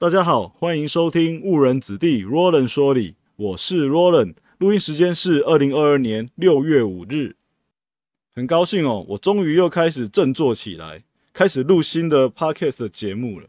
大家好，欢迎收听误人子弟 Roland 说理，我是 Roland，录音时间是二零二二年六月五日。很高兴哦，我终于又开始振作起来，开始录新的 Podcast 节目了。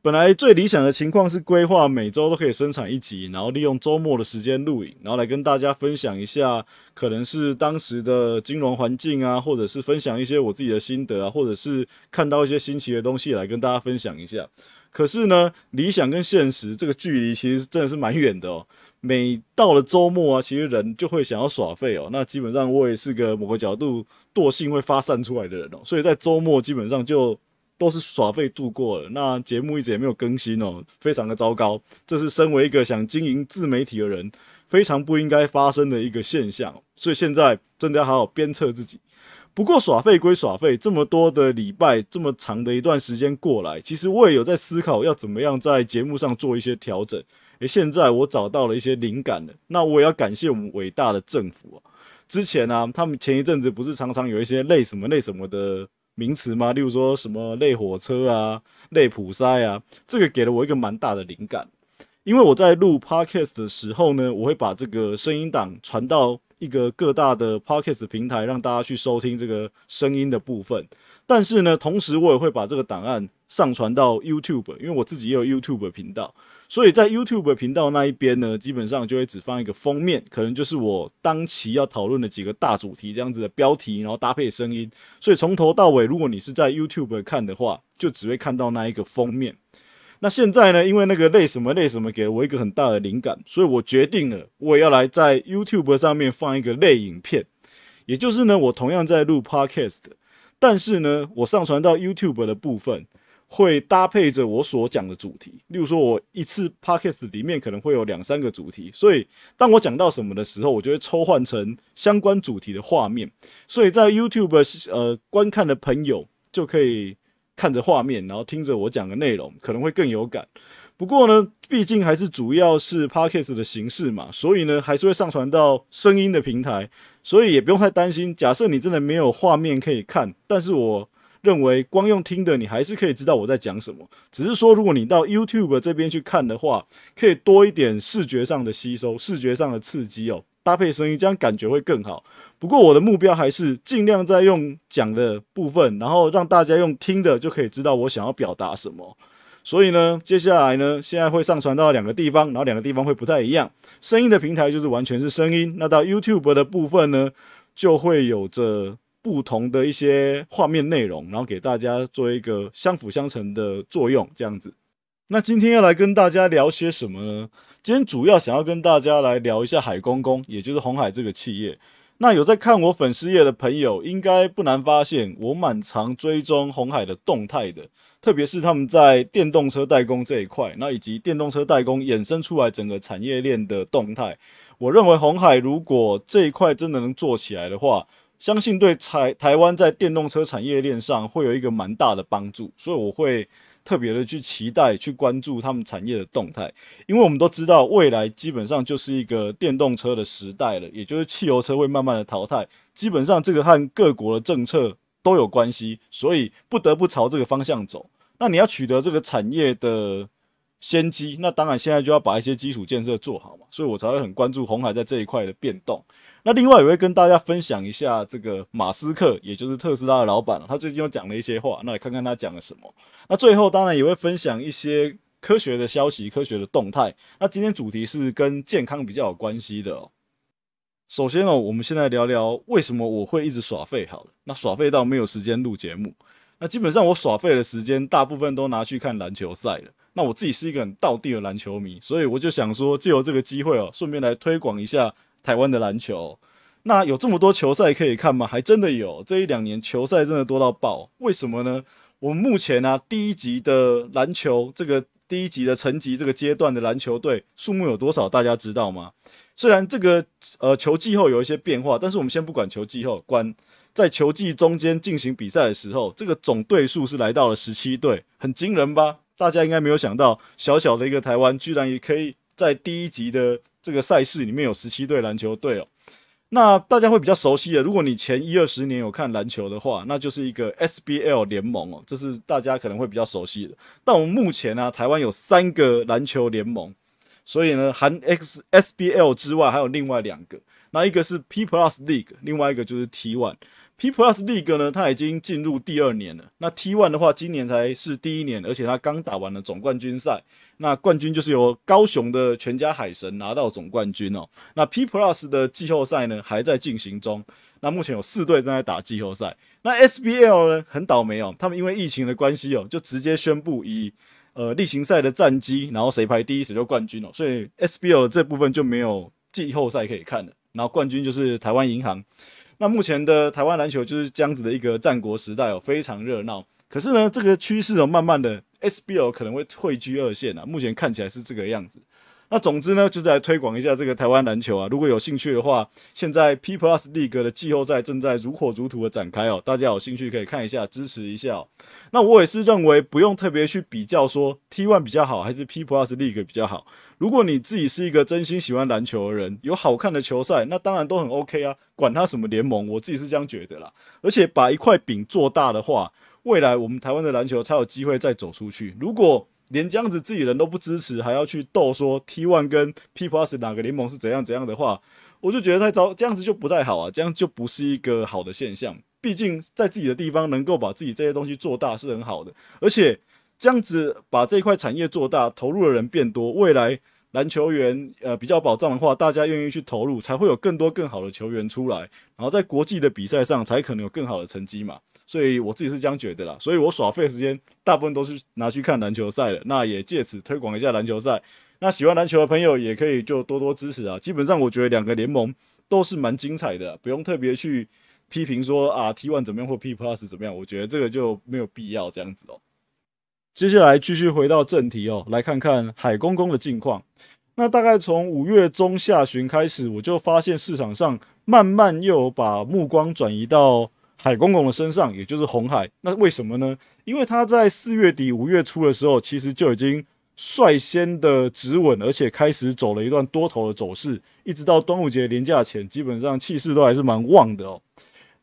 本来最理想的情况是规划每周都可以生产一集，然后利用周末的时间录影，然后来跟大家分享一下，可能是当时的金融环境啊，或者是分享一些我自己的心得啊，或者是看到一些新奇的东西来跟大家分享一下。可是呢，理想跟现实这个距离其实真的是蛮远的哦。每到了周末啊，其实人就会想要耍废哦。那基本上我也是个某个角度惰性会发散出来的人哦，所以在周末基本上就。都是耍废度过了，那节目一直也没有更新哦，非常的糟糕。这是身为一个想经营自媒体的人，非常不应该发生的一个现象。所以现在真的要好好鞭策自己。不过耍废归耍废，这么多的礼拜，这么长的一段时间过来，其实我也有在思考要怎么样在节目上做一些调整。诶，现在我找到了一些灵感了，那我也要感谢我们伟大的政府啊。之前呢，他们前一阵子不是常常有一些类什么类什么的。名词吗？例如说什么类火车啊、类普塞啊，这个给了我一个蛮大的灵感。因为我在录 podcast 的时候呢，我会把这个声音档传到一个各大的 podcast 平台，让大家去收听这个声音的部分。但是呢，同时我也会把这个档案上传到 YouTube，因为我自己也有 YouTube 频道。所以在 YouTube 频道那一边呢，基本上就会只放一个封面，可能就是我当期要讨论的几个大主题这样子的标题，然后搭配声音。所以从头到尾，如果你是在 YouTube 看的话，就只会看到那一个封面。那现在呢，因为那个类什么类什么给了我一个很大的灵感，所以我决定了，我也要来在 YouTube 上面放一个类影片。也就是呢，我同样在录 Podcast，但是呢，我上传到 YouTube 的部分。会搭配着我所讲的主题，例如说，我一次 podcast 里面可能会有两三个主题，所以当我讲到什么的时候，我就会抽换成相关主题的画面，所以在 YouTube 呃观看的朋友就可以看着画面，然后听着我讲的内容，可能会更有感。不过呢，毕竟还是主要是 podcast 的形式嘛，所以呢，还是会上传到声音的平台，所以也不用太担心。假设你真的没有画面可以看，但是我。认为光用听的，你还是可以知道我在讲什么。只是说，如果你到 YouTube 这边去看的话，可以多一点视觉上的吸收、视觉上的刺激哦，搭配声音，这样感觉会更好。不过我的目标还是尽量在用讲的部分，然后让大家用听的就可以知道我想要表达什么。所以呢，接下来呢，现在会上传到两个地方，然后两个地方会不太一样。声音的平台就是完全是声音，那到 YouTube 的部分呢，就会有着。不同的一些画面内容，然后给大家做一个相辅相成的作用，这样子。那今天要来跟大家聊些什么呢？今天主要想要跟大家来聊一下海公公，也就是红海这个企业。那有在看我粉丝页的朋友，应该不难发现，我蛮常追踪红海的动态的，特别是他们在电动车代工这一块，那以及电动车代工衍生出来整个产业链的动态。我认为红海如果这一块真的能做起来的话，相信对台台湾在电动车产业链上会有一个蛮大的帮助，所以我会特别的去期待、去关注他们产业的动态，因为我们都知道未来基本上就是一个电动车的时代了，也就是汽油车会慢慢的淘汰，基本上这个和各国的政策都有关系，所以不得不朝这个方向走。那你要取得这个产业的先机，那当然现在就要把一些基础建设做好嘛，所以我才会很关注红海在这一块的变动。那另外也会跟大家分享一下这个马斯克，也就是特斯拉的老板他最近又讲了一些话，那来看看他讲了什么。那最后当然也会分享一些科学的消息、科学的动态。那今天主题是跟健康比较有关系的哦。首先哦，我们现在聊聊为什么我会一直耍废好了。那耍废到没有时间录节目，那基本上我耍废的时间大部分都拿去看篮球赛了。那我自己是一个很道地的篮球迷，所以我就想说，借由这个机会哦，顺便来推广一下。台湾的篮球，那有这么多球赛可以看吗？还真的有，这一两年球赛真的多到爆。为什么呢？我们目前呢，第一级的篮球，这个第一级的层级这个阶段的篮球队数目有多少？大家知道吗？虽然这个呃球季后有一些变化，但是我们先不管球季后，管在球季中间进行比赛的时候，这个总队数是来到了十七队，很惊人吧？大家应该没有想到，小小的一个台湾，居然也可以在第一集的。这个赛事里面有十七队篮球队哦，那大家会比较熟悉的，如果你前一二十年有看篮球的话，那就是一个 SBL 联盟哦，这是大家可能会比较熟悉的。但我们目前呢，台湾有三个篮球联盟，所以呢，含 X SBL 之外，还有另外两个。那一个是 P Plus League，另外一个就是 T One。P Plus League 呢，它已经进入第二年了。那 T One 的话，今年才是第一年，而且它刚打完了总冠军赛。那冠军就是由高雄的全家海神拿到总冠军哦。那 P Plus 的季后赛呢，还在进行中。那目前有四队正在打季后赛。那 SBL 呢，很倒霉哦，他们因为疫情的关系哦，就直接宣布以呃例行赛的战绩，然后谁排第一谁就冠军哦。所以 SBL 这部分就没有季后赛可以看了。然后冠军就是台湾银行。那目前的台湾篮球就是这样子的一个战国时代哦，非常热闹。可是呢，这个趋势哦，慢慢的 SBL 可能会退居二线啊。目前看起来是这个样子。那总之呢，就是来推广一下这个台湾篮球啊。如果有兴趣的话，现在 P Plus League 的季后赛正在如火如荼的展开哦，大家有兴趣可以看一下，支持一下。那我也是认为不用特别去比较说 T One 比较好还是 P Plus League 比较好。如果你自己是一个真心喜欢篮球的人，有好看的球赛，那当然都很 OK 啊，管他什么联盟，我自己是这样觉得啦。而且把一块饼做大的话，未来我们台湾的篮球才有机会再走出去。如果连这样子自己人都不支持，还要去斗说 T One 跟 P Plus 哪个联盟是怎样怎样的话，我就觉得太糟，这样子就不太好啊，这样就不是一个好的现象。毕竟在自己的地方能够把自己这些东西做大是很好的，而且这样子把这一块产业做大，投入的人变多，未来篮球员呃比较保障的话，大家愿意去投入，才会有更多更好的球员出来，然后在国际的比赛上才可能有更好的成绩嘛。所以我自己是这样觉得啦，所以我耍废时间大部分都是拿去看篮球赛的，那也借此推广一下篮球赛。那喜欢篮球的朋友也可以就多多支持啊。基本上我觉得两个联盟都是蛮精彩的，不用特别去批评说啊 T One 怎么样或 P Plus 怎么样，我觉得这个就没有必要这样子哦。接下来继续回到正题哦，来看看海公公的近况。那大概从五月中下旬开始，我就发现市场上慢慢又把目光转移到。海公公的身上，也就是红海，那为什么呢？因为他在四月底、五月初的时候，其实就已经率先的止稳，而且开始走了一段多头的走势，一直到端午节连假前，基本上气势都还是蛮旺的哦。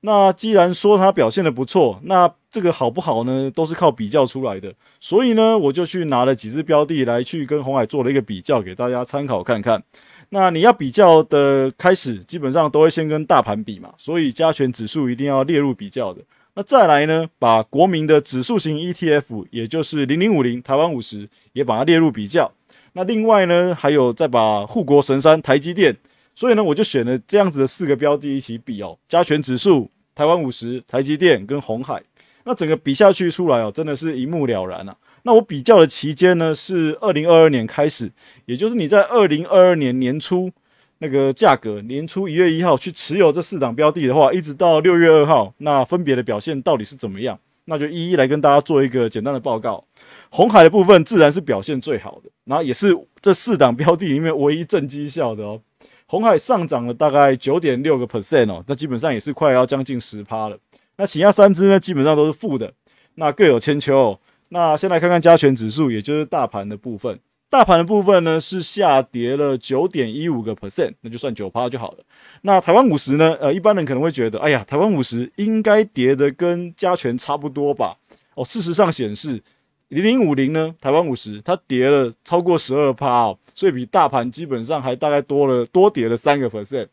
那既然说它表现的不错，那这个好不好呢？都是靠比较出来的。所以呢，我就去拿了几只标的来去跟红海做了一个比较，给大家参考看看。那你要比较的开始，基本上都会先跟大盘比嘛，所以加权指数一定要列入比较的。那再来呢，把国民的指数型 ETF，也就是零零五零台湾五十，也把它列入比较。那另外呢，还有再把护国神山台积电，所以呢，我就选了这样子的四个标的一起比哦，加权指数、台湾五十、台积电跟红海。那整个比下去出来哦，真的是一目了然啊。那我比较的期间呢，是二零二二年开始，也就是你在二零二二年年初那个价格，年初一月一号去持有这四档标的的话，一直到六月二号，那分别的表现到底是怎么样？那就一一来跟大家做一个简单的报告。红海的部分自然是表现最好的，然后也是这四档标的里面唯一正绩效的哦。红海上涨了大概九点六个 percent 哦，那基本上也是快要将近十趴了。那其他三只呢，基本上都是负的，那各有千秋。那先来看看加权指数，也就是大盘的部分。大盘的部分呢是下跌了九点一五个 percent，那就算九趴就好了。那台湾五十呢？呃，一般人可能会觉得，哎呀，台湾五十应该跌的跟加权差不多吧？哦，事实上显示零零五零呢，台湾五十它跌了超过十二趴哦，所以比大盘基本上还大概多了多跌了三个 percent。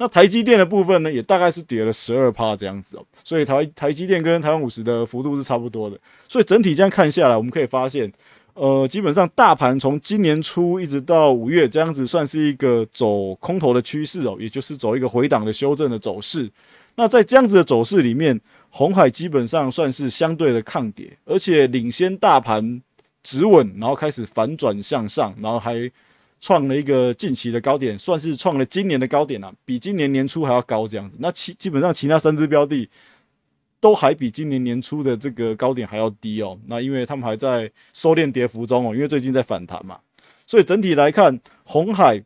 那台积电的部分呢，也大概是跌了十二趴这样子哦，所以台台积电跟台湾五十的幅度是差不多的，所以整体这样看下来，我们可以发现，呃，基本上大盘从今年初一直到五月这样子，算是一个走空头的趋势哦，也就是走一个回档的修正的走势。那在这样子的走势里面，红海基本上算是相对的抗跌，而且领先大盘止稳，然后开始反转向上，然后还。创了一个近期的高点，算是创了今年的高点了，比今年年初还要高这样子。那其基本上其他三只标的都还比今年年初的这个高点还要低哦。那因为他们还在收敛跌幅中哦，因为最近在反弹嘛，所以整体来看，红海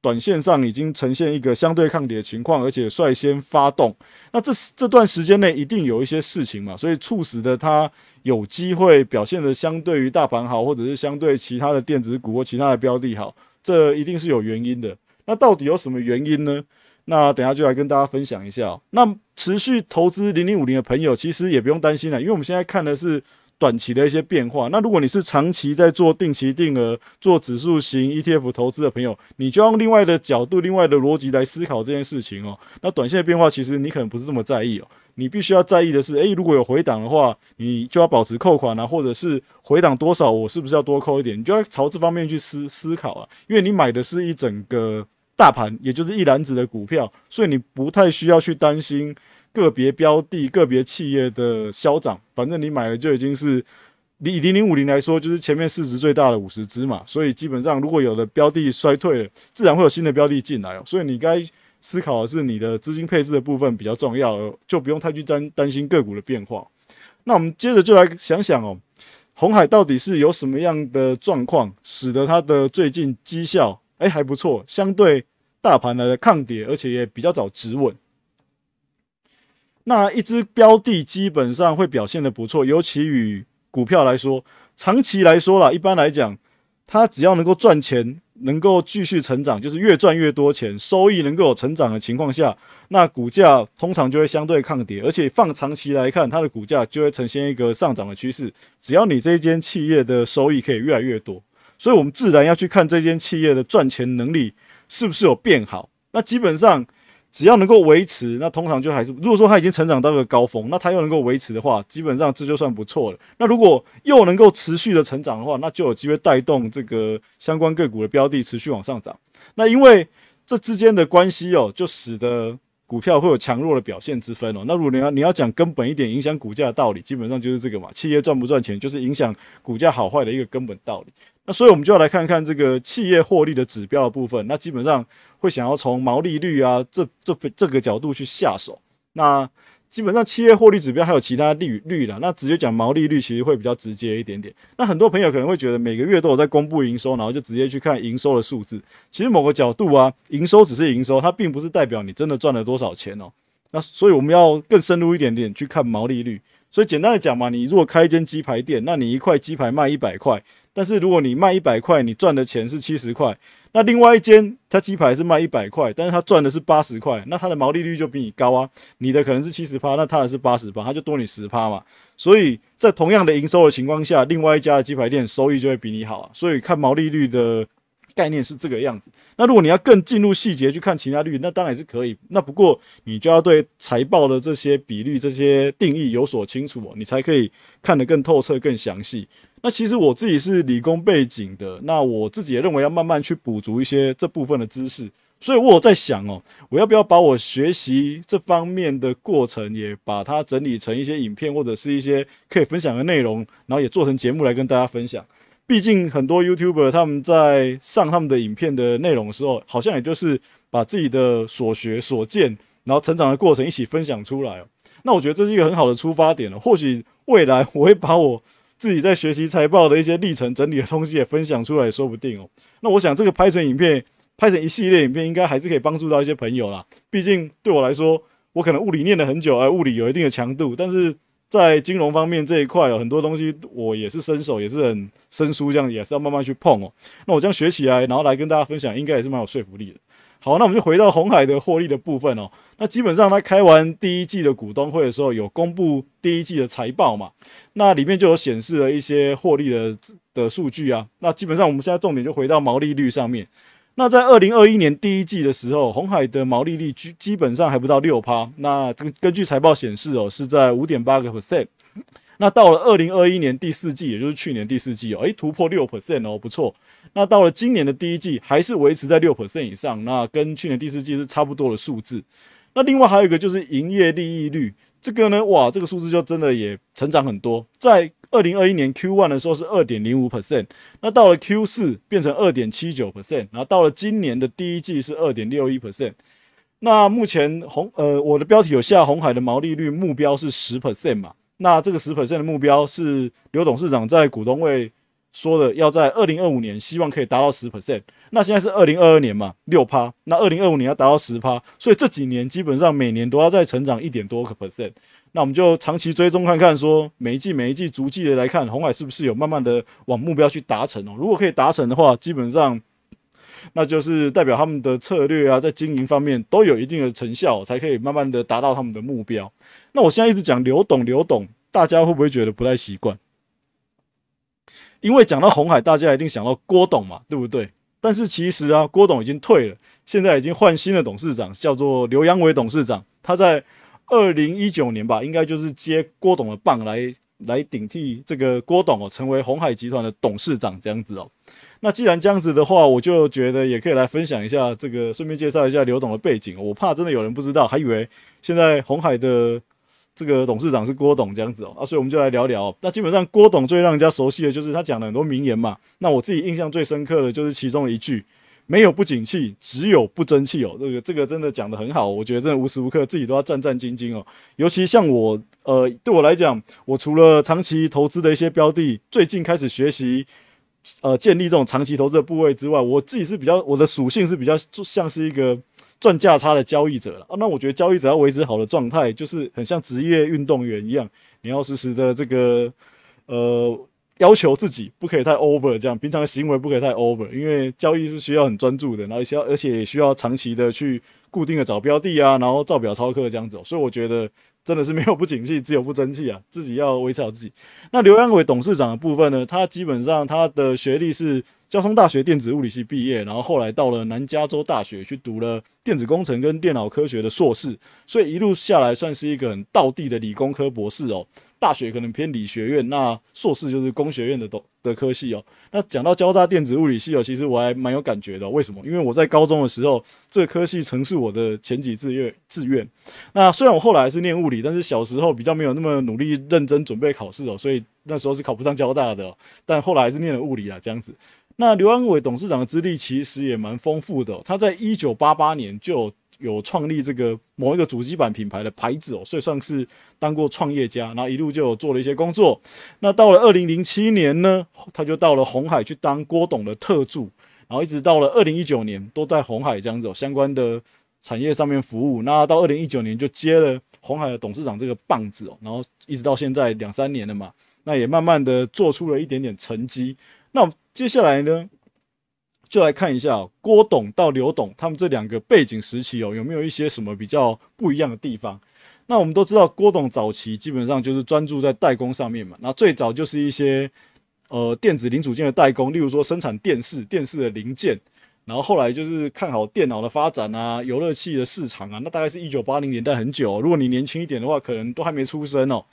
短线上已经呈现一个相对抗跌的情况，而且率先发动。那这这段时间内一定有一些事情嘛，所以促使的它有机会表现的相对于大盘好，或者是相对其他的电子股或其他的标的好。这一定是有原因的。那到底有什么原因呢？那等下就来跟大家分享一下。那持续投资零零五零的朋友，其实也不用担心了，因为我们现在看的是短期的一些变化。那如果你是长期在做定期定额、做指数型 ETF 投资的朋友，你就用另外的角度、另外的逻辑来思考这件事情哦。那短线的变化，其实你可能不是这么在意哦。你必须要在意的是，诶，如果有回档的话，你就要保持扣款啊，或者是回档多少，我是不是要多扣一点？你就要朝这方面去思思考啊，因为你买的是一整个大盘，也就是一篮子的股票，所以你不太需要去担心个别标的、个别企业的消涨，反正你买的就已经是以零零五零来说，就是前面市值最大的五十只嘛，所以基本上如果有的标的衰退了，自然会有新的标的进来哦，所以你该。思考的是你的资金配置的部分比较重要，就不用太去担担心个股的变化。那我们接着就来想想哦，红海到底是有什么样的状况，使得它的最近绩效哎还不错，相对大盘来的抗跌，而且也比较早止稳。那一只标的基本上会表现的不错，尤其与股票来说，长期来说啦，一般来讲，它只要能够赚钱。能够继续成长，就是越赚越多钱，收益能够有成长的情况下，那股价通常就会相对抗跌，而且放长期来看，它的股价就会呈现一个上涨的趋势。只要你这间企业的收益可以越来越多，所以我们自然要去看这间企业的赚钱能力是不是有变好。那基本上。只要能够维持，那通常就还是，如果说它已经成长到个高峰，那它又能够维持的话，基本上这就算不错了。那如果又能够持续的成长的话，那就有机会带动这个相关个股的标的持续往上涨。那因为这之间的关系哦，就使得股票会有强弱的表现之分哦。那如果你要你要讲根本一点影响股价的道理，基本上就是这个嘛，企业赚不赚钱就是影响股价好坏的一个根本道理。那所以我们就要来看看这个企业获利的指标的部分。那基本上。会想要从毛利率啊这这这个角度去下手，那基本上企业获利指标还有其他利率的，那直接讲毛利率其实会比较直接一点点。那很多朋友可能会觉得每个月都有在公布营收，然后就直接去看营收的数字。其实某个角度啊，营收只是营收，它并不是代表你真的赚了多少钱哦。那所以我们要更深入一点点去看毛利率。所以简单的讲嘛，你如果开一间鸡排店，那你一块鸡排卖一百块，但是如果你卖一百块，你赚的钱是七十块。那另外一间，它鸡排是卖一百块，但是它赚的是八十块，那它的毛利率就比你高啊。你的可能是七十趴，那它的是八十趴，它就多你十趴嘛。所以在同样的营收的情况下，另外一家的鸡排店收益就会比你好。所以看毛利率的概念是这个样子。那如果你要更进入细节去看其他率，那当然是可以。那不过你就要对财报的这些比率、这些定义有所清楚，你才可以看得更透彻、更详细。那其实我自己是理工背景的，那我自己也认为要慢慢去补足一些这部分的知识，所以我在想哦，我要不要把我学习这方面的过程也把它整理成一些影片或者是一些可以分享的内容，然后也做成节目来跟大家分享。毕竟很多 YouTuber 他们在上他们的影片的内容的时候，好像也就是把自己的所学所见，然后成长的过程一起分享出来哦。那我觉得这是一个很好的出发点了。或许未来我会把我。自己在学习财报的一些历程整理的东西也分享出来，说不定哦。那我想这个拍成影片，拍成一系列影片，应该还是可以帮助到一些朋友啦。毕竟对我来说，我可能物理念了很久，而物理有一定的强度，但是在金融方面这一块有很多东西我也是新手，也是很生疏，这样也是要慢慢去碰哦。那我这样学起来，然后来跟大家分享，应该也是蛮有说服力的。好，那我们就回到红海的获利的部分哦。那基本上，他开完第一季的股东会的时候，有公布第一季的财报嘛？那里面就有显示了一些获利的的数据啊。那基本上，我们现在重点就回到毛利率上面。那在二零二一年第一季的时候，红海的毛利率基基本上还不到六趴。那这个根据财报显示哦，是在五点八个 percent。那到了二零二一年第四季，也就是去年第四季哦，诶，突破六 percent 哦，不错。那到了今年的第一季，还是维持在六 percent 以上，那跟去年第四季是差不多的数字。那另外还有一个就是营业利益率，这个呢，哇，这个数字就真的也成长很多。在二零二一年 Q one 的时候是二点零五 percent，那到了 Q 四变成二点七九 percent，然后到了今年的第一季是二点六一 percent。那目前红呃，我的标题有下红海的毛利率目标是十 percent 嘛？那这个十 percent 的目标是刘董事长在股东会说的，要在二零二五年希望可以达到十 percent。那现在是二零二二年嘛，六趴。那二零二五年要达到十趴，所以这几年基本上每年都要再成长一点多个 percent。那我们就长期追踪看看，说每一季每一季逐季的来看，红海是不是有慢慢的往目标去达成哦？如果可以达成的话，基本上那就是代表他们的策略啊，在经营方面都有一定的成效，才可以慢慢的达到他们的目标。那我现在一直讲刘董，刘董，大家会不会觉得不太习惯？因为讲到红海，大家一定想到郭董嘛，对不对？但是其实啊，郭董已经退了，现在已经换新的董事长，叫做刘扬伟董事长。他在二零一九年吧，应该就是接郭董的棒来来顶替这个郭董哦，成为红海集团的董事长这样子哦。那既然这样子的话，我就觉得也可以来分享一下这个，顺便介绍一下刘董的背景。我怕真的有人不知道，还以为现在红海的。这个董事长是郭董这样子哦，啊，所以我们就来聊聊。那基本上郭董最让人家熟悉的就是他讲了很多名言嘛。那我自己印象最深刻的就是其中一句：没有不景气，只有不争气哦。这个这个真的讲的很好，我觉得真的无时无刻自己都要战战兢兢哦。尤其像我，呃，对我来讲，我除了长期投资的一些标的，最近开始学习，呃，建立这种长期投资的部位之外，我自己是比较我的属性是比较像是一个。赚价差的交易者了啊，那我觉得交易者要维持好的状态，就是很像职业运动员一样，你要时时的这个呃要求自己不可以太 over，这样平常的行为不可以太 over，因为交易是需要很专注的，然后需要而且也需要长期的去固定的找标的啊，然后照表操课这样子，所以我觉得真的是没有不景气，只有不争气啊，自己要维持好自己。那刘阳伟董事长的部分呢，他基本上他的学历是。交通大学电子物理系毕业，然后后来到了南加州大学去读了电子工程跟电脑科学的硕士，所以一路下来算是一个很道地的理工科博士哦。大学可能偏理学院，那硕士就是工学院的都的科系哦。那讲到交大电子物理系哦，其实我还蛮有感觉的。为什么？因为我在高中的时候，这科系曾是我的前几志愿志愿。那虽然我后来是念物理，但是小时候比较没有那么努力认真准备考试哦，所以那时候是考不上交大的。但后来还是念了物理啊，这样子。那刘安伟董事长的资历其实也蛮丰富的，他在一九八八年就有创立这个某一个主机板品牌的牌子哦，所以算是当过创业家，然后一路就有做了一些工作。那到了二零零七年呢，他就到了红海去当郭董的特助，然后一直到了二零一九年都在红海这样子相关的产业上面服务。那到二零一九年就接了红海的董事长这个棒子哦，然后一直到现在两三年了嘛，那也慢慢的做出了一点点成绩。那接下来呢，就来看一下郭董到刘董他们这两个背景时期哦，有没有一些什么比较不一样的地方？那我们都知道，郭董早期基本上就是专注在代工上面嘛。那最早就是一些呃电子零组件的代工，例如说生产电视、电视的零件。然后后来就是看好电脑的发展啊，游乐器的市场啊。那大概是一九八零年代很久，如果你年轻一点的话，可能都还没出生哦。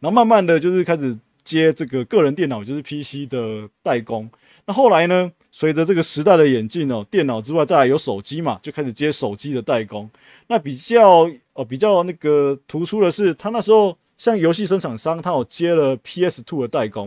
然后慢慢的就是开始。接这个个人电脑就是 PC 的代工，那后来呢？随着这个时代的演进哦，电脑之外再来有手机嘛，就开始接手机的代工。那比较哦比较那个突出的是，他那时候像游戏生产商，他有接了 PS Two 的代工。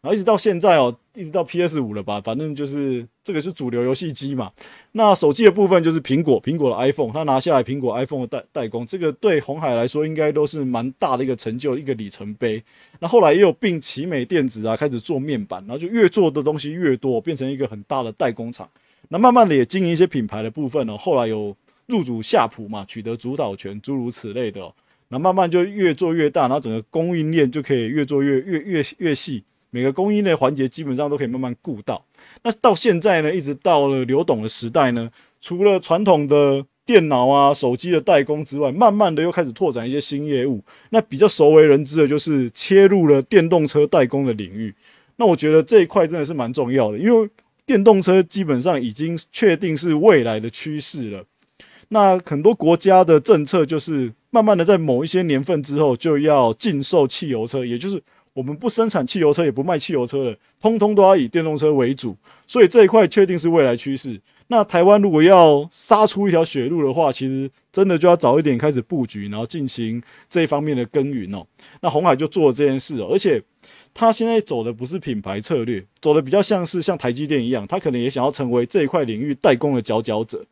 然后一直到现在哦，一直到 PS 五了吧，反正就是这个是主流游戏机嘛。那手机的部分就是苹果，苹果的 iPhone，它拿下来苹果 iPhone 的代代工，这个对红海来说应该都是蛮大的一个成就，一个里程碑。那后来也有并奇美电子啊，开始做面板，然后就越做的东西越多，变成一个很大的代工厂。那慢慢的也经营一些品牌的部分哦，后来有入主夏普嘛，取得主导权，诸如此类的。那慢慢就越做越大，然后整个供应链就可以越做越越越越细。每个供应链环节基本上都可以慢慢顾到。那到现在呢，一直到了刘董的时代呢，除了传统的电脑啊、手机的代工之外，慢慢的又开始拓展一些新业务。那比较熟为人知的就是切入了电动车代工的领域。那我觉得这一块真的是蛮重要的，因为电动车基本上已经确定是未来的趋势了。那很多国家的政策就是慢慢的在某一些年份之后就要禁售汽油车，也就是。我们不生产汽油车，也不卖汽油车了，通通都要以电动车为主。所以这一块确定是未来趋势。那台湾如果要杀出一条血路的话，其实真的就要早一点开始布局，然后进行这一方面的耕耘哦。那红海就做了这件事，而且他现在走的不是品牌策略，走的比较像是像台积电一样，他可能也想要成为这一块领域代工的佼佼者。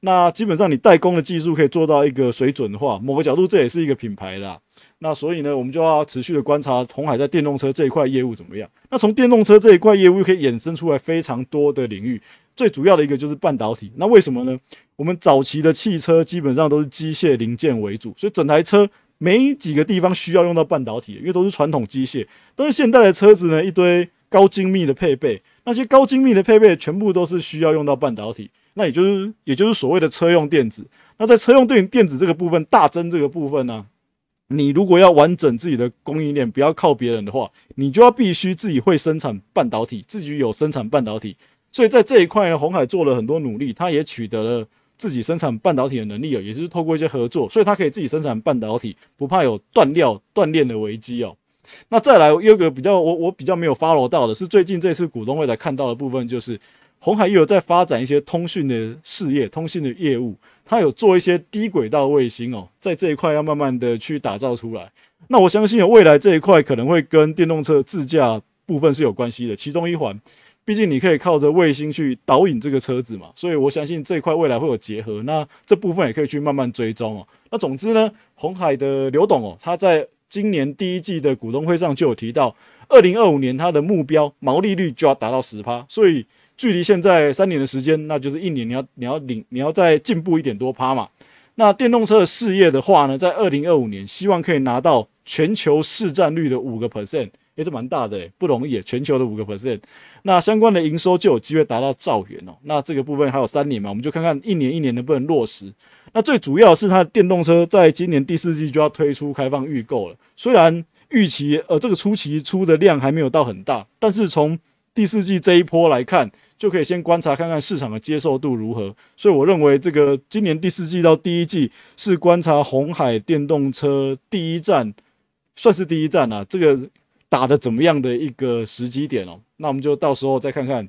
那基本上你代工的技术可以做到一个水准的话，某个角度这也是一个品牌啦。那所以呢，我们就要持续的观察红海在电动车这一块业务怎么样。那从电动车这一块业务又可以衍生出来非常多的领域，最主要的一个就是半导体。那为什么呢？我们早期的汽车基本上都是机械零件为主，所以整台车没几个地方需要用到半导体，因为都是传统机械。但是现代的车子呢，一堆高精密的配备。那些高精密的配备全部都是需要用到半导体，那也就是也就是所谓的车用电子。那在车用电电子这个部分大增这个部分呢，你如果要完整自己的供应链，不要靠别人的话，你就要必须自己会生产半导体，自己有生产半导体。所以在这一块呢，红海做了很多努力，它也取得了自己生产半导体的能力哦，也是透过一些合作，所以它可以自己生产半导体，不怕有断料断链的危机哦。那再来有个比较，我我比较没有 follow 到的是，最近这次股东会来看到的部分，就是红海又有在发展一些通讯的事业、通讯的业务，它有做一些低轨道卫星哦，在这一块要慢慢的去打造出来。那我相信未来这一块可能会跟电动车自驾部分是有关系的，其中一环，毕竟你可以靠着卫星去导引这个车子嘛，所以我相信这一块未来会有结合。那这部分也可以去慢慢追踪哦。那总之呢，红海的刘董哦，他在今年第一季的股东会上就有提到，二零二五年它的目标毛利率就要达到十趴，所以距离现在三年的时间，那就是一年你要你要领你要再进步一点多趴嘛。那电动车的事业的话呢，在二零二五年希望可以拿到全球市占率的五个 percent，也是蛮大的，不容易，全球的五个 percent。那相关的营收就有机会达到兆元哦。那这个部分还有三年嘛，我们就看看一年一年能不能落实。那最主要是它的电动车在今年第四季就要推出开放预购了。虽然预期呃这个初期出的量还没有到很大，但是从第四季这一波来看，就可以先观察看看市场的接受度如何。所以我认为这个今年第四季到第一季是观察红海电动车第一站，算是第一站啊，这个打的怎么样的一个时机点哦。那我们就到时候再看看。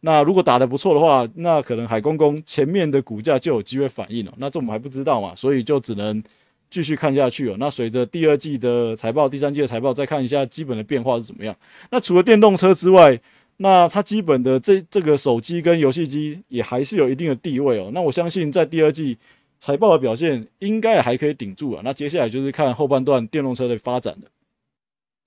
那如果打得不错的话，那可能海公公前面的股价就有机会反应了。那这我们还不知道嘛，所以就只能继续看下去哦。那随着第二季的财报、第三季的财报，再看一下基本的变化是怎么样。那除了电动车之外，那它基本的这这个手机跟游戏机也还是有一定的地位哦。那我相信在第二季财报的表现应该还可以顶住啊。那接下来就是看后半段电动车的发展了。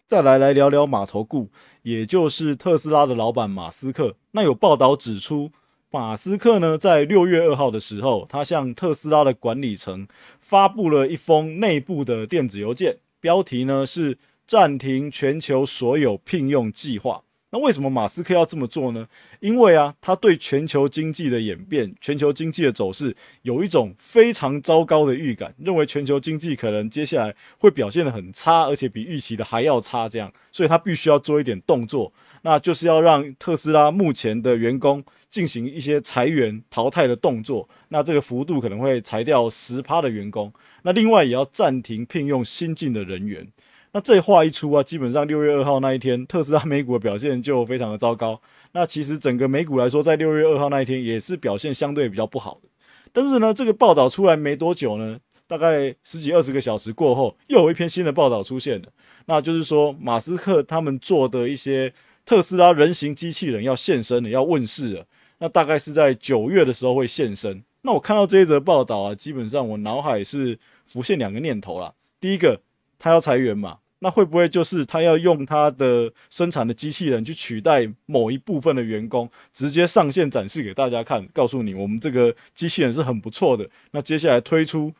再来来聊聊马头顾，也就是特斯拉的老板马斯克。那有报道指出，马斯克呢在六月二号的时候，他向特斯拉的管理层发布了一封内部的电子邮件，标题呢是暂停全球所有聘用计划。那为什么马斯克要这么做呢？因为啊，他对全球经济的演变、全球经济的走势有一种非常糟糕的预感，认为全球经济可能接下来会表现得很差，而且比预期的还要差。这样，所以他必须要做一点动作，那就是要让特斯拉目前的员工进行一些裁员、淘汰的动作。那这个幅度可能会裁掉十趴的员工。那另外也要暂停聘用新进的人员。那这话一出啊，基本上六月二号那一天，特斯拉美股的表现就非常的糟糕。那其实整个美股来说，在六月二号那一天也是表现相对比较不好的。但是呢，这个报道出来没多久呢，大概十几二十个小时过后，又有一篇新的报道出现了。那就是说，马斯克他们做的一些特斯拉人形机器人要现身了，要问世了。那大概是在九月的时候会现身。那我看到这一则报道啊，基本上我脑海是浮现两个念头啦。第一个，他要裁员嘛。那会不会就是他要用他的生产的机器人去取代某一部分的员工，直接上线展示给大家看，告诉你我们这个机器人是很不错的。那接下来推出，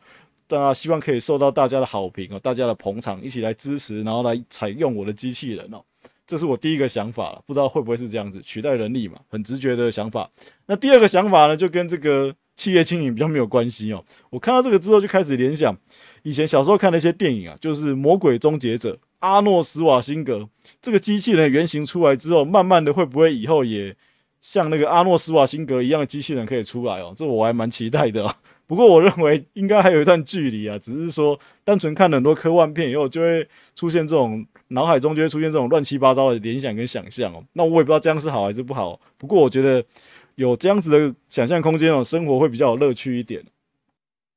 大家希望可以受到大家的好评哦，大家的捧场，一起来支持，然后来采用我的机器人哦。这是我第一个想法了，不知道会不会是这样子取代人力嘛？很直觉的想法。那第二个想法呢，就跟这个企业经营比较没有关系哦。我看到这个之后就开始联想。以前小时候看的一些电影啊，就是《魔鬼终结者》，阿诺·斯瓦辛格这个机器人原型出来之后，慢慢的会不会以后也像那个阿诺·斯瓦辛格一样的机器人可以出来哦？这我还蛮期待的。不过我认为应该还有一段距离啊，只是说单纯看很多科幻片以后，就会出现这种脑海中就会出现这种乱七八糟的联想跟想象哦。那我也不知道这样是好还是不好。不过我觉得有这样子的想象空间哦，生活会比较有乐趣一点。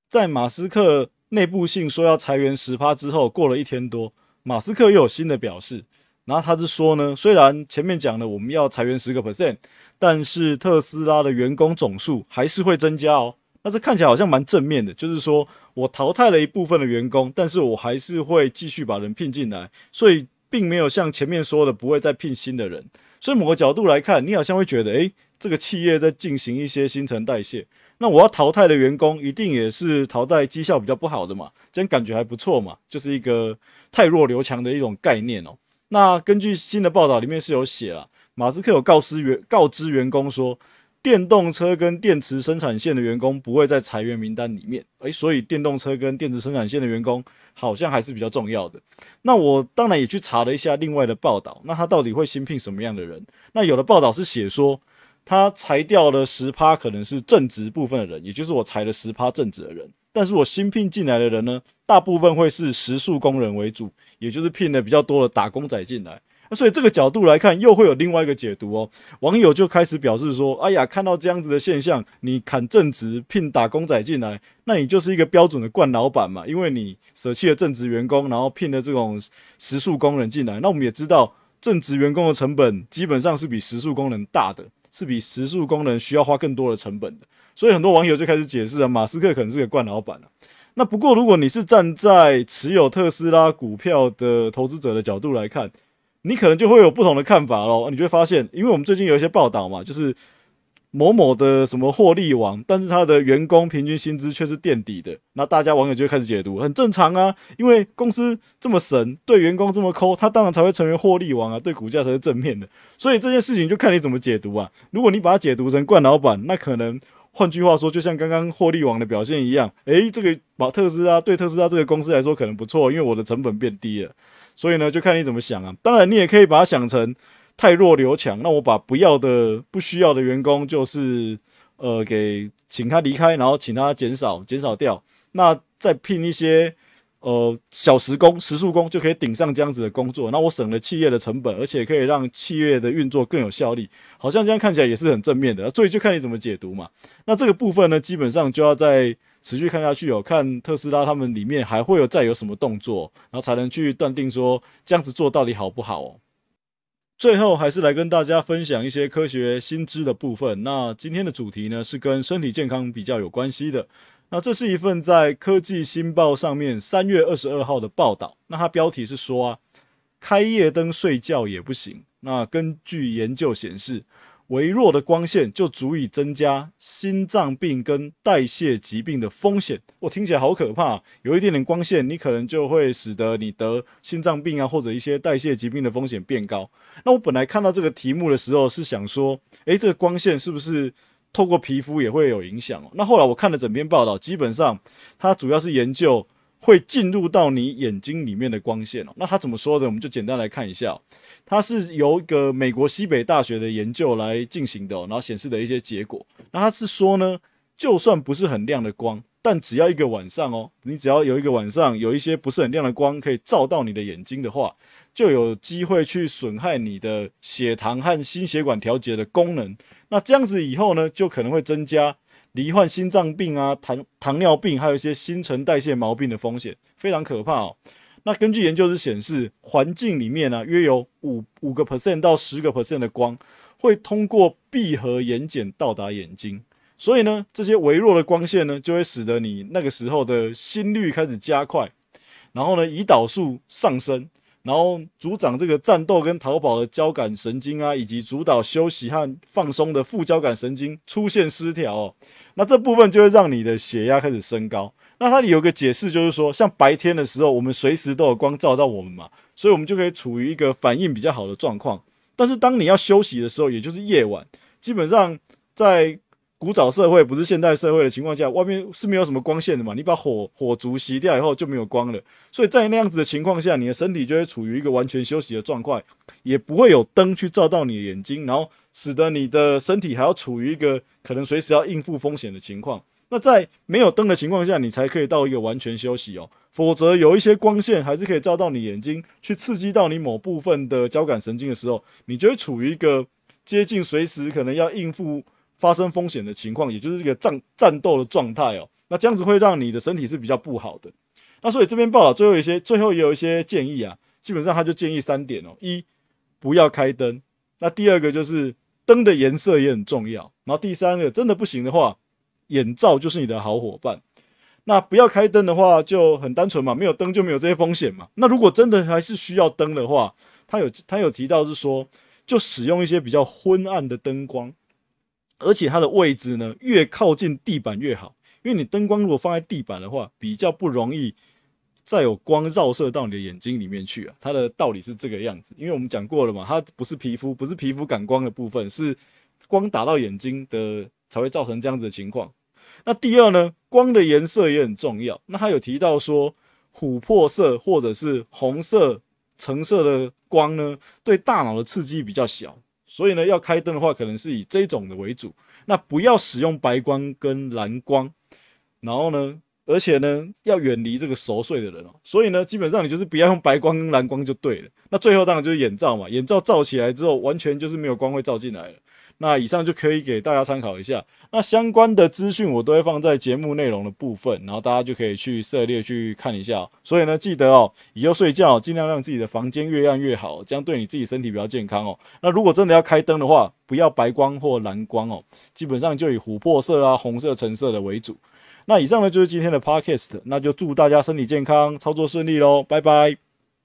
在马斯克。内部信说要裁员十趴之后，过了一天多，马斯克又有新的表示。然后他是说呢，虽然前面讲了我们要裁员十个 percent，但是特斯拉的员工总数还是会增加哦。那这看起来好像蛮正面的，就是说我淘汰了一部分的员工，但是我还是会继续把人聘进来，所以并没有像前面说的不会再聘新的人。所以某个角度来看，你好像会觉得，诶，这个企业在进行一些新陈代谢。那我要淘汰的员工，一定也是淘汰绩效比较不好的嘛？这样感觉还不错嘛？就是一个太弱留强的一种概念哦。那根据新的报道里面是有写了，马斯克有告知员告知员工说，电动车跟电池生产线的员工不会在裁员名单里面。诶，所以电动车跟电池生产线的员工好像还是比较重要的。那我当然也去查了一下另外的报道，那他到底会新聘什么样的人？那有的报道是写说。他裁掉了十趴，可能是正职部分的人，也就是我裁了十趴正职的人。但是我新聘进来的人呢，大部分会是时数工人为主，也就是聘的比较多的打工仔进来。那所以这个角度来看，又会有另外一个解读哦。网友就开始表示说：“哎呀，看到这样子的现象，你砍正职聘打工仔进来，那你就是一个标准的惯老板嘛，因为你舍弃了正职员工，然后聘了这种时数工人进来。那我们也知道，正职员工的成本基本上是比时数工人大的。”是比时速功能需要花更多的成本的，所以很多网友就开始解释了，马斯克可能是个惯老板了。那不过如果你是站在持有特斯拉股票的投资者的角度来看，你可能就会有不同的看法喽。你就会发现，因为我们最近有一些报道嘛，就是。某某的什么获利王，但是他的员工平均薪资却是垫底的，那大家网友就会开始解读，很正常啊，因为公司这么神，对员工这么抠，他当然才会成为获利王啊，对股价才是正面的。所以这件事情就看你怎么解读啊。如果你把它解读成惯老板，那可能换句话说，就像刚刚获利王的表现一样，诶，这个把特斯拉对特斯拉这个公司来说可能不错，因为我的成本变低了。所以呢，就看你怎么想啊。当然，你也可以把它想成。太弱留强，那我把不要的、不需要的员工，就是呃给请他离开，然后请他减少、减少掉，那再聘一些呃小时工、时速工，就可以顶上这样子的工作。那我省了企业的成本，而且可以让企业的运作更有效率。好像这样看起来也是很正面的，所以就看你怎么解读嘛。那这个部分呢，基本上就要再持续看下去哦，看特斯拉他们里面还会有再有什么动作，然后才能去断定说这样子做到底好不好哦。最后还是来跟大家分享一些科学新知的部分。那今天的主题呢是跟身体健康比较有关系的。那这是一份在科技新报上面三月二十二号的报道。那它标题是说啊，开夜灯睡觉也不行。那根据研究显示。微弱的光线就足以增加心脏病跟代谢疾病的风险。我听起来好可怕，有一点点光线，你可能就会使得你得心脏病啊，或者一些代谢疾病的风险变高。那我本来看到这个题目的时候是想说，诶，这个光线是不是透过皮肤也会有影响？哦，那后来我看了整篇报道，基本上它主要是研究。会进入到你眼睛里面的光线哦，那他怎么说的？我们就简单来看一下，它是由一个美国西北大学的研究来进行的，然后显示的一些结果。那他是说呢，就算不是很亮的光，但只要一个晚上哦，你只要有一个晚上有一些不是很亮的光可以照到你的眼睛的话，就有机会去损害你的血糖和心血管调节的功能。那这样子以后呢，就可能会增加。罹患心脏病啊、糖糖尿病，还有一些新陈代谢毛病的风险非常可怕哦。那根据研究是显示，环境里面呢，约有五五个 percent 到十个 percent 的光会通过闭合眼睑到达眼睛，所以呢，这些微弱的光线呢，就会使得你那个时候的心率开始加快，然后呢，胰岛素上升。然后主掌这个战斗跟逃跑的交感神经啊，以及主导休息和放松的副交感神经出现失调哦，那这部分就会让你的血压开始升高。那它里有个解释，就是说，像白天的时候，我们随时都有光照到我们嘛，所以我们就可以处于一个反应比较好的状况。但是当你要休息的时候，也就是夜晚，基本上在古早社会不是现代社会的情况下，外面是没有什么光线的嘛？你把火火烛熄掉以后就没有光了，所以在那样子的情况下，你的身体就会处于一个完全休息的状况，也不会有灯去照到你的眼睛，然后使得你的身体还要处于一个可能随时要应付风险的情况。那在没有灯的情况下，你才可以到一个完全休息哦，否则有一些光线还是可以照到你眼睛，去刺激到你某部分的交感神经的时候，你就会处于一个接近随时可能要应付。发生风险的情况，也就是这个战战斗的状态哦，那这样子会让你的身体是比较不好的。那所以这边报道最后一些，最后也有一些建议啊，基本上他就建议三点哦：一不要开灯；那第二个就是灯的颜色也很重要；然后第三个真的不行的话，眼罩就是你的好伙伴。那不要开灯的话就很单纯嘛，没有灯就没有这些风险嘛。那如果真的还是需要灯的话，他有他有提到是说，就使用一些比较昏暗的灯光。而且它的位置呢，越靠近地板越好，因为你灯光如果放在地板的话，比较不容易再有光照射到你的眼睛里面去啊。它的道理是这个样子，因为我们讲过了嘛，它不是皮肤，不是皮肤感光的部分，是光打到眼睛的才会造成这样子的情况。那第二呢，光的颜色也很重要。那他有提到说，琥珀色或者是红色、橙色的光呢，对大脑的刺激比较小，所以呢，要开灯的话，可能是以这种的为主。那不要使用白光跟蓝光，然后呢，而且呢，要远离这个熟睡的人哦。所以呢，基本上你就是不要用白光跟蓝光就对了。那最后当然就是眼罩嘛，眼罩罩起来之后，完全就是没有光会照进来了。那以上就可以给大家参考一下。那相关的资讯我都会放在节目内容的部分，然后大家就可以去涉猎去看一下。所以呢，记得哦，以后睡觉尽量让自己的房间越暗越好，这样对你自己身体比较健康哦。那如果真的要开灯的话，不要白光或蓝光哦，基本上就以琥珀色啊、红色、橙色的为主。那以上呢就是今天的 podcast，那就祝大家身体健康，操作顺利喽，拜拜。